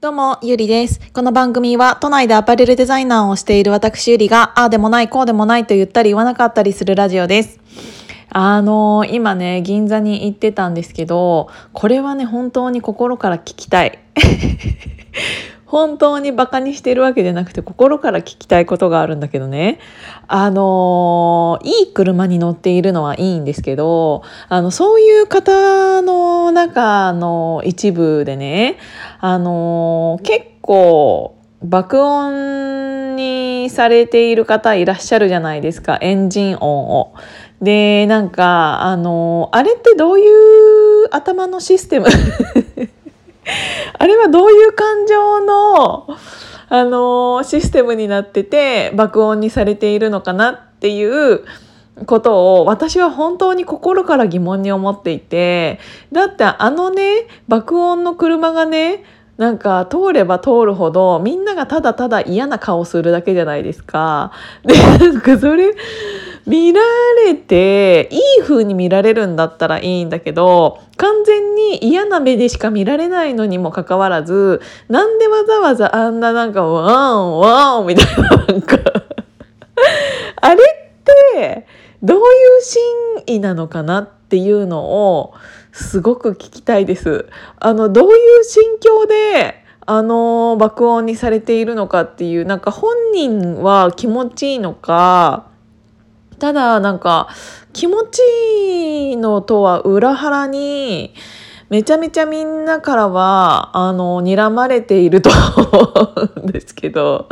どうも、ゆりです。この番組は、都内でアパレルデザイナーをしている私ゆりが、ああでもない、こうでもないと言ったり言わなかったりするラジオです。あのー、今ね、銀座に行ってたんですけど、これはね、本当に心から聞きたい。本当にバカにしてるわけじゃなくて心から聞きたいことがあるんだけどね。あのいい車に乗っているのはいいんですけどあのそういう方の中の一部でねあの結構爆音にされている方いらっしゃるじゃないですか。エンジン音を。でなんかあのあれってどういう頭のシステム？れはどういう感情の、あのシステムになってて爆音にされているのかなっていうことを私は本当に心から疑問に思っていてだってあのね爆音の車がねなんか通れば通るほどみんながただただ嫌な顔するだけじゃないですか。でなんかそれ見られていい風に見られるんだったらいいんだけど完全に嫌な目でしか見られないのにもかかわらずなんでわざわざあんななんかワンワンみたいななんかあれってどういう真意なのかなっていうのをすごく聞きたいです。あのどういう心境であの爆音にされているのかっていうなんか本人は気持ちいいのかただなんか気持ちいいのとは裏腹にめちゃめちゃみんなからはあの睨まれていると思うんですけど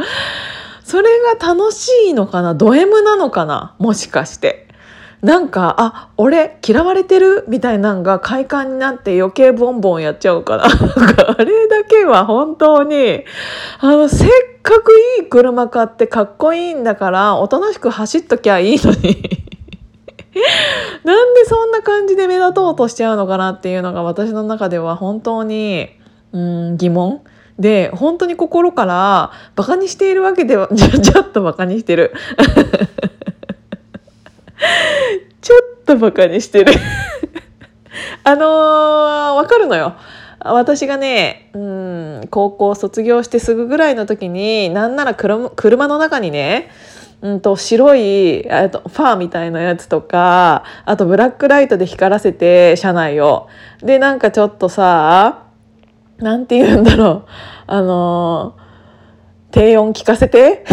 それが楽しいのかな？ド M なのかな？もしかして。なんかあ俺嫌われてる？みたいなんが快感になって余計ボンボンやっちゃうかなあれだけは本当に。あのせっかくいい車買ってかっこいいんだからおとなしく走っときゃいいのに。なんでそんな感じで目立とうとしちゃうのかなっていうのが私の中では本当にうん疑問。で本当に心からバカにしているわけでは ちょっとバカにしてる。ちょっとバカにしてる。あのー、わかるのよ。私がね、うん、高校卒業してすぐぐらいの時に、なんなら車の中にね、うんと白いとファーみたいなやつとかあとブラックライトで光らせて車内を。でなんかちょっとさなんて言うんだろう。あの低音聞かせて。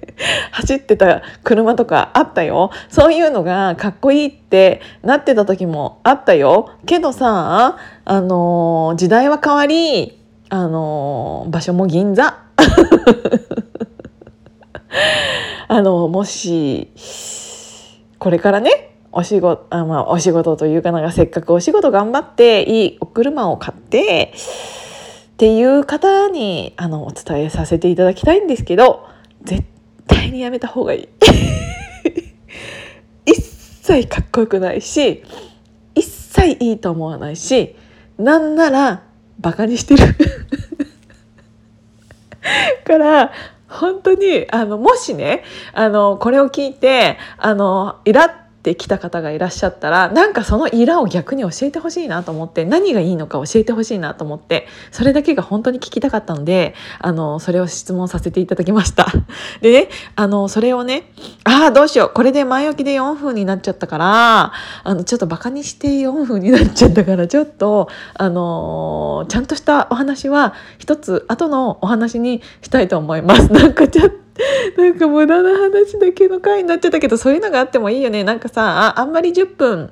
走ってた車とかあったよ。そういうのがかっこいいってなってた時もあったよ。けどさあの時代は変わりあの場所も銀座。あのもしこれからねお仕事あ、まあ、お仕事というかなんかせっかくお仕事頑張っていいお車を買ってっていう方にあのお伝えさせていただきたいんですけど絶対にやめた方がいい。一切かっこよくないし一切いいと思わないしなんならバカにしてる。から本当にあのもしねあのこれを聞いてあのイラッってきた方がいらっしゃったらなんかそのイラを逆に教えてほしいなと思って何がいいのか教えてほしいなと思ってそれだけが本当に聞きたかったのであのそれを質問させていただきました。でねあのそれをねああどうしようこれで前置きで4分になっちゃったからあのちょっとバカにして4分になっちゃったからちょっとあのちゃんとしたお話は一つ後のお話にしたいと思います。なんかちょっと なんか無駄な話だけの回になっちゃったけどそういうのがあってもいいよね。なんかさああんまり10分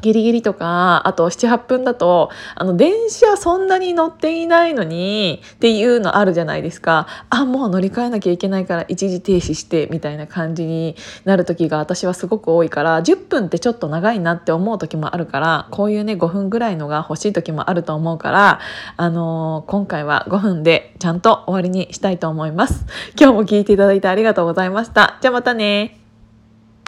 ギリギリとかあと78分だとあの電車そんなに乗っていないのにっていうのあるじゃないですか。あもう乗り換えなきゃいけないから一時停止してみたいな感じになる時が私はすごく多いから10分ってちょっと長いなって思う時もあるからこういうね5分ぐらいのが欲しい時もあると思うからあのー、今回は5分でちゃんと終わりにしたいと思います。今日も聞いていただいてありがとうございました。じゃあまたね。